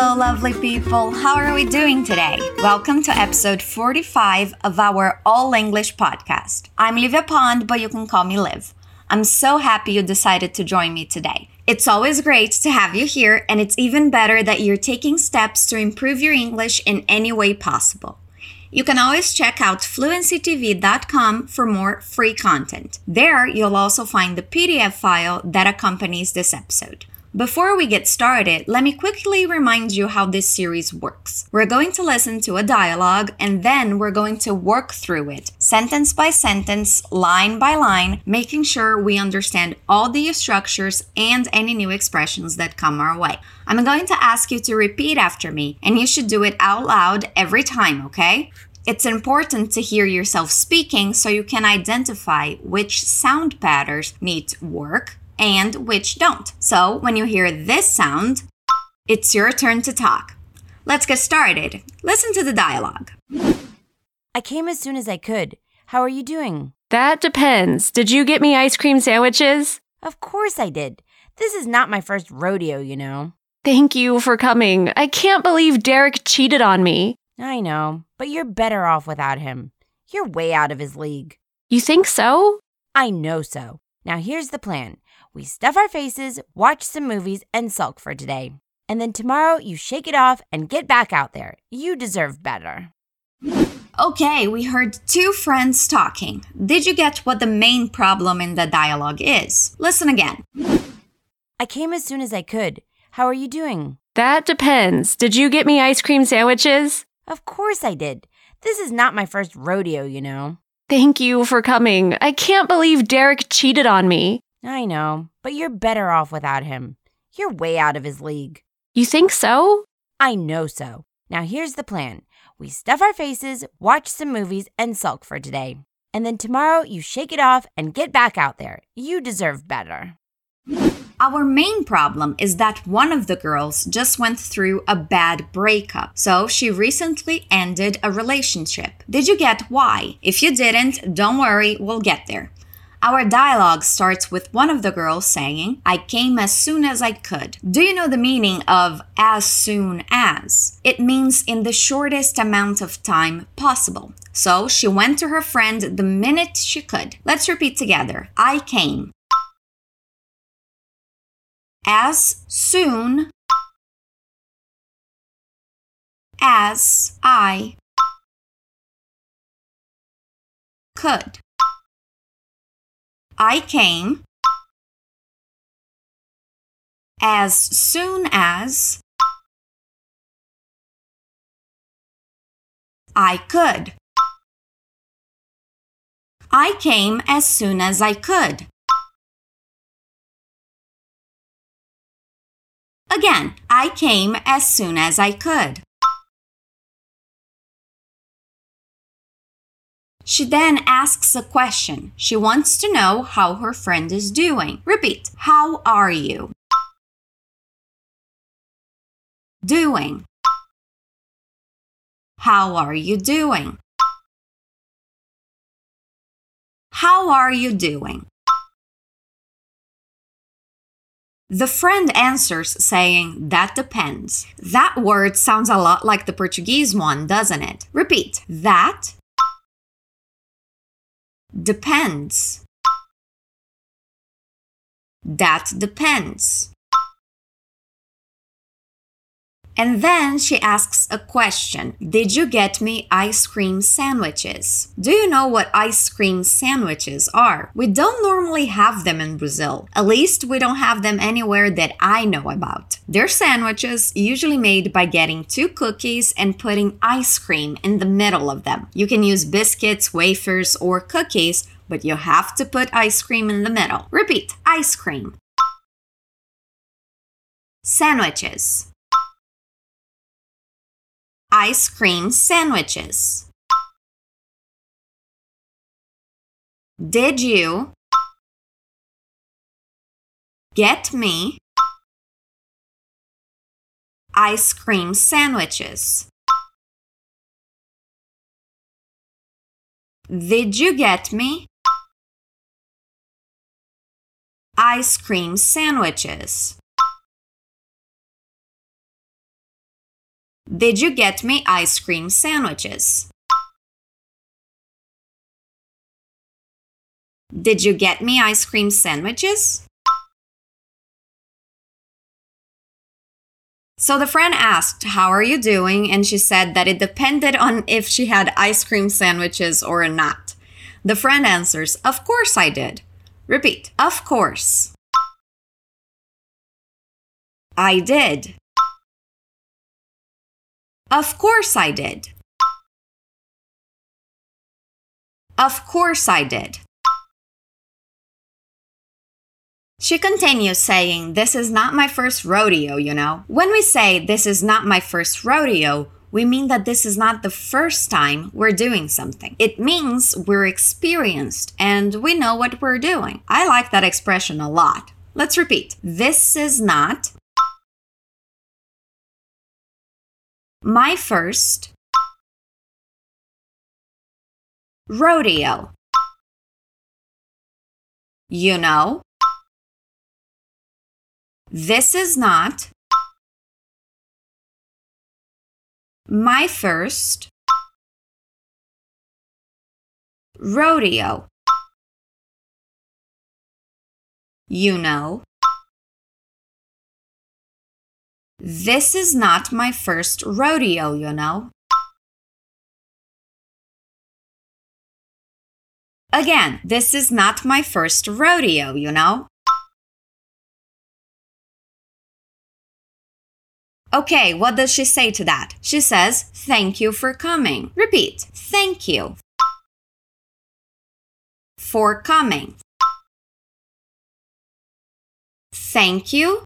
Hello, lovely people. How are we doing today? Welcome to episode 45 of our All English podcast. I'm Livia Pond, but you can call me Liv. I'm so happy you decided to join me today. It's always great to have you here, and it's even better that you're taking steps to improve your English in any way possible. You can always check out fluencytv.com for more free content. There, you'll also find the PDF file that accompanies this episode. Before we get started, let me quickly remind you how this series works. We're going to listen to a dialogue and then we're going to work through it, sentence by sentence, line by line, making sure we understand all the structures and any new expressions that come our way. I'm going to ask you to repeat after me, and you should do it out loud every time, okay? It's important to hear yourself speaking so you can identify which sound patterns need work and which don't. So when you hear this sound, it's your turn to talk. Let's get started. Listen to the dialogue. I came as soon as I could. How are you doing? That depends. Did you get me ice cream sandwiches? Of course I did. This is not my first rodeo, you know. Thank you for coming. I can't believe Derek cheated on me. I know, but you're better off without him. You're way out of his league. You think so? I know so. Now here's the plan we stuff our faces, watch some movies, and sulk for today. And then tomorrow you shake it off and get back out there. You deserve better. Okay, we heard two friends talking. Did you get what the main problem in the dialogue is? Listen again. I came as soon as I could. How are you doing? That depends. Did you get me ice cream sandwiches? Of course I did. This is not my first rodeo, you know. Thank you for coming. I can't believe Derek cheated on me. I know, but you're better off without him. You're way out of his league. You think so? I know so. Now here's the plan we stuff our faces, watch some movies, and sulk for today. And then tomorrow you shake it off and get back out there. You deserve better. Our main problem is that one of the girls just went through a bad breakup, so she recently ended a relationship. Did you get why? If you didn't, don't worry, we'll get there. Our dialogue starts with one of the girls saying, I came as soon as I could. Do you know the meaning of as soon as? It means in the shortest amount of time possible. So she went to her friend the minute she could. Let's repeat together. I came as soon as I could. I came as soon as I could. I came as soon as I could. Again, I came as soon as I could. She then asks a question. She wants to know how her friend is doing. Repeat. How are you? Doing. How are you doing? How are you doing? The friend answers saying, That depends. That word sounds a lot like the Portuguese one, doesn't it? Repeat. That depends. That depends. And then she asks a question Did you get me ice cream sandwiches? Do you know what ice cream sandwiches are? We don't normally have them in Brazil. At least we don't have them anywhere that I know about. They're sandwiches usually made by getting two cookies and putting ice cream in the middle of them. You can use biscuits, wafers, or cookies, but you have to put ice cream in the middle. Repeat ice cream. Sandwiches ice cream sandwiches. Did you get me ice cream sandwiches? Did you get me ice cream sandwiches? Did you get me ice cream sandwiches? Did you get me ice cream sandwiches? So the friend asked, How are you doing? And she said that it depended on if she had ice cream sandwiches or not. The friend answers, Of course I did. Repeat, Of course. I did. Of course I did. Of course I did. She continues saying, This is not my first rodeo, you know. When we say this is not my first rodeo, we mean that this is not the first time we're doing something. It means we're experienced and we know what we're doing. I like that expression a lot. Let's repeat. This is not my first rodeo. You know, this is not my first rodeo. You know, this is not my first rodeo, you know. Again, this is not my first rodeo, you know. Okay, what does she say to that? She says, Thank you for coming. Repeat, thank you for coming. Thank you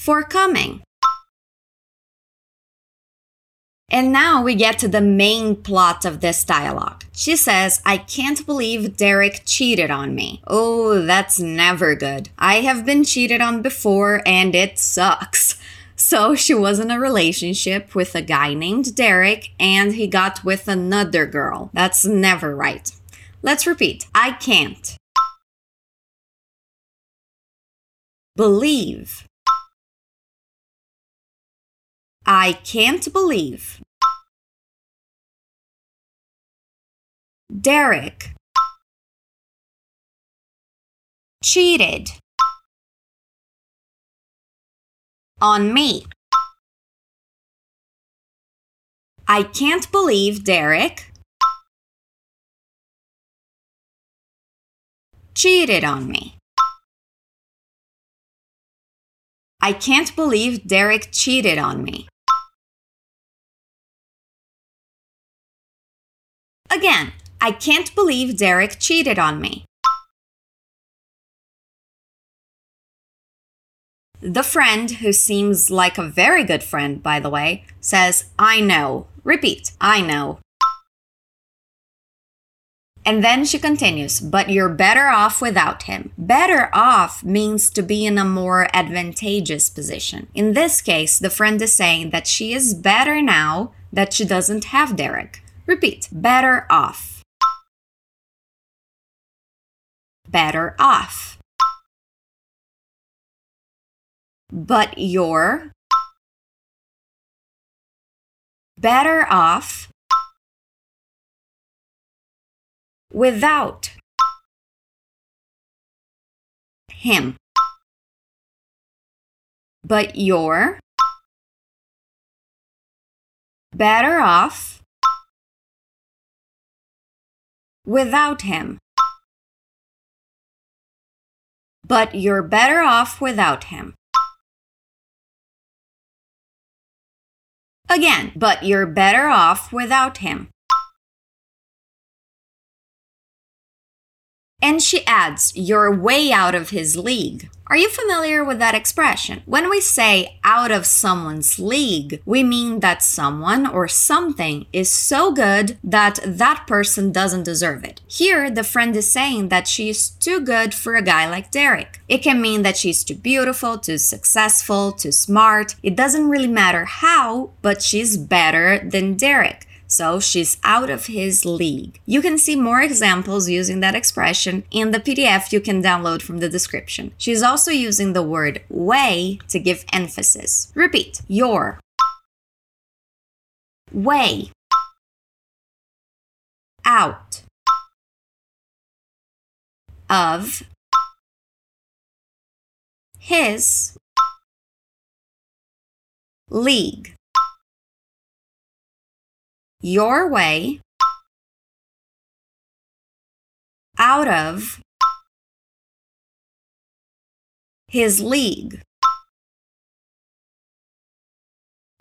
for coming. And now we get to the main plot of this dialogue. She says, I can't believe Derek cheated on me. Oh, that's never good. I have been cheated on before and it sucks. So she was in a relationship with a guy named Derek and he got with another girl. That's never right. Let's repeat I can't believe I can't believe. Derek cheated on me. I can't believe Derek cheated on me. I can't believe Derek cheated on me. Again, I can't believe Derek cheated on me. The friend, who seems like a very good friend, by the way, says, I know. Repeat, I know. And then she continues, but you're better off without him. Better off means to be in a more advantageous position. In this case, the friend is saying that she is better now that she doesn't have Derek. Repeat, better off. Better off. But you're better off without him. But you're better off without him. But you're better off without him. Again, but you're better off without him. And she adds, You're way out of his league. Are you familiar with that expression? When we say out of someone's league, we mean that someone or something is so good that that person doesn't deserve it. Here, the friend is saying that she is too good for a guy like Derek. It can mean that she's too beautiful, too successful, too smart. It doesn't really matter how, but she's better than Derek. So she's out of his league. You can see more examples using that expression in the PDF you can download from the description. She's also using the word way to give emphasis. Repeat your way out of his league. Your way out of his league.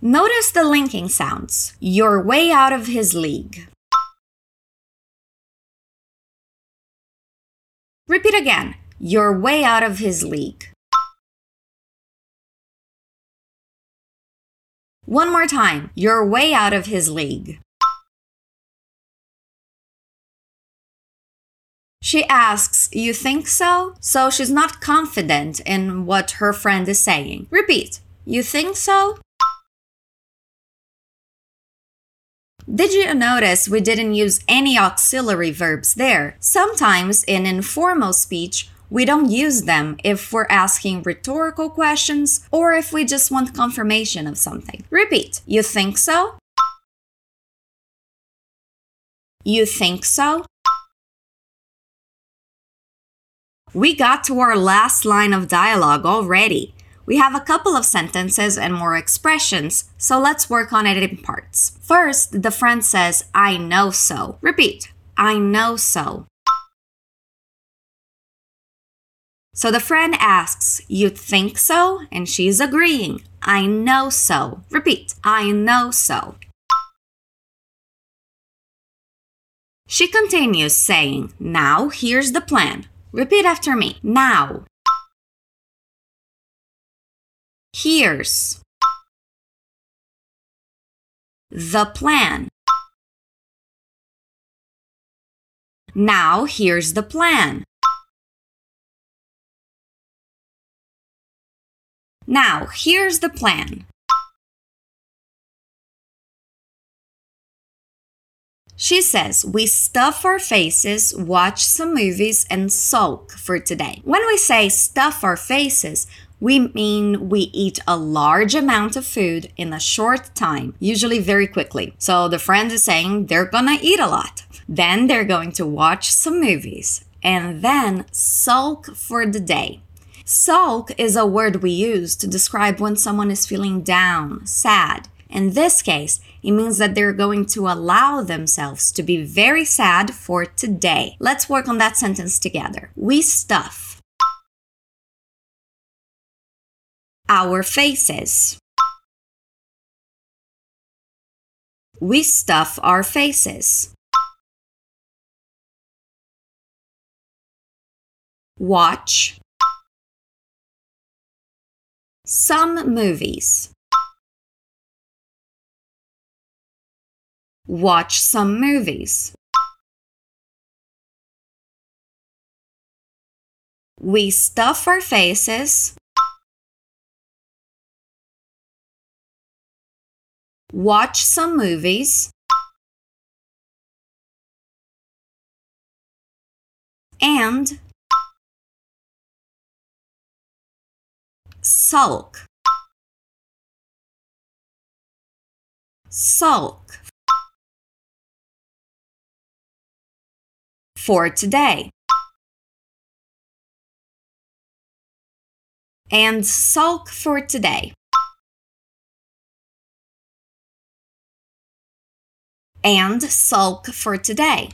Notice the linking sounds. Your way out of his league. Repeat again. You're way out of his league. One more time. You're way out of his league. She asks, You think so? So she's not confident in what her friend is saying. Repeat. You think so? Did you notice we didn't use any auxiliary verbs there? Sometimes in informal speech, we don't use them if we're asking rhetorical questions or if we just want confirmation of something. Repeat. You think so? You think so? We got to our last line of dialogue already. We have a couple of sentences and more expressions, so let's work on it in parts. First, the friend says, I know so. Repeat, I know so. So the friend asks, You think so? And she's agreeing, I know so. Repeat, I know so. She continues saying, Now here's the plan. Repeat after me. Now. Here's the plan. Now here's the plan. Now here's the plan. She says, We stuff our faces, watch some movies, and sulk for today. When we say stuff our faces, we mean we eat a large amount of food in a short time, usually very quickly. So the friend is saying they're gonna eat a lot. Then they're going to watch some movies and then sulk for the day. Sulk is a word we use to describe when someone is feeling down, sad. In this case, it means that they're going to allow themselves to be very sad for today. Let's work on that sentence together. We stuff our faces. We stuff our faces. Watch some movies. Watch some movies. We stuff our faces watch some movies, and sulk. Sulk. For today. And sulk for today. and sulk for today.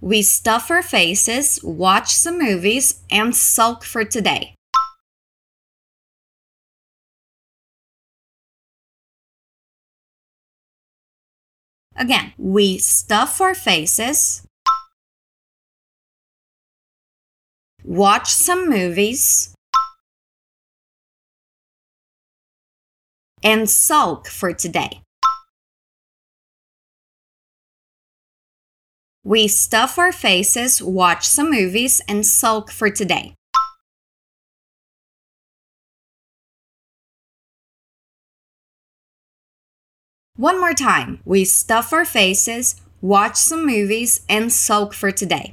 We stuff our faces, watch some movies, and sulk for today. Again, we stuff our faces, watch some movies, and sulk for today. We stuff our faces, watch some movies, and sulk for today. One more time. We stuff our faces, watch some movies, and sulk for today.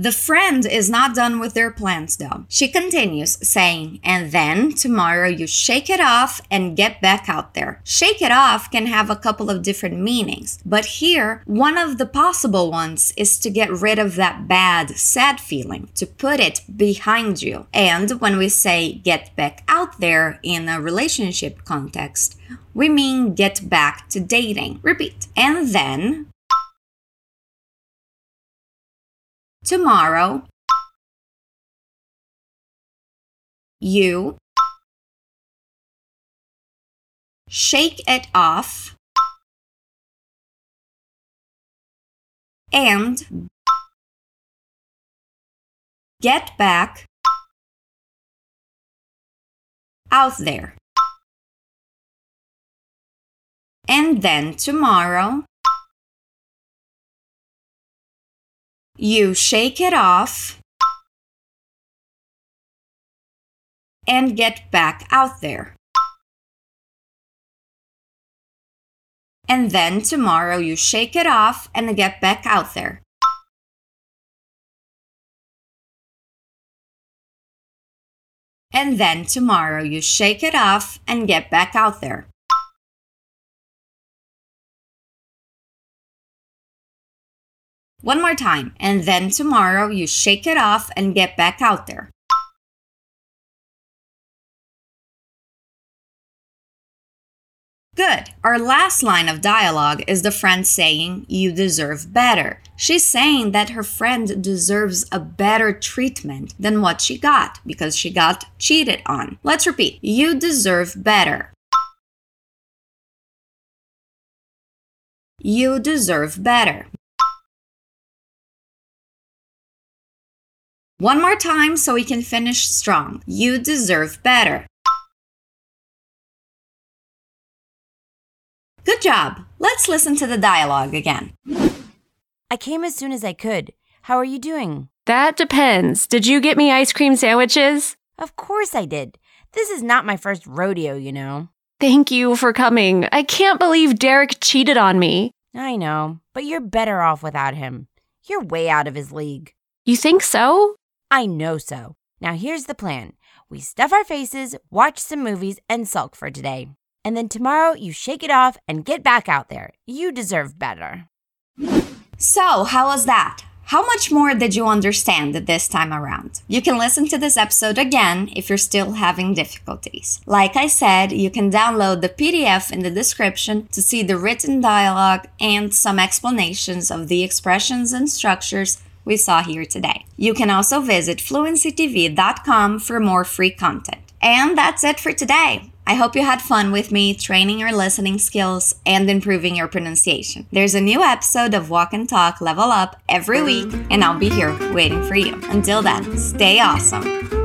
The friend is not done with their plans though. She continues saying, and then tomorrow you shake it off and get back out there. Shake it off can have a couple of different meanings, but here, one of the possible ones is to get rid of that bad, sad feeling, to put it behind you. And when we say get back out there in a relationship context, we mean get back to dating. Repeat. And then tomorrow. You shake it off. And get back out there. And then tomorrow You shake it off and get back out there. And then tomorrow you shake it off and get back out there. And then tomorrow you shake it off and get back out there. One more time, and then tomorrow you shake it off and get back out there. Good. Our last line of dialogue is the friend saying, You deserve better. She's saying that her friend deserves a better treatment than what she got because she got cheated on. Let's repeat You deserve better. You deserve better. One more time so we can finish strong. You deserve better. Good job. Let's listen to the dialogue again. I came as soon as I could. How are you doing? That depends. Did you get me ice cream sandwiches? Of course I did. This is not my first rodeo, you know. Thank you for coming. I can't believe Derek cheated on me. I know, but you're better off without him. You're way out of his league. You think so? I know so. Now here's the plan we stuff our faces, watch some movies, and sulk for today. And then tomorrow you shake it off and get back out there. You deserve better. So, how was that? How much more did you understand this time around? You can listen to this episode again if you're still having difficulties. Like I said, you can download the PDF in the description to see the written dialogue and some explanations of the expressions and structures we saw here today. You can also visit fluencytv.com for more free content. And that's it for today. I hope you had fun with me training your listening skills and improving your pronunciation. There's a new episode of Walk and Talk Level Up every week, and I'll be here waiting for you. Until then, stay awesome.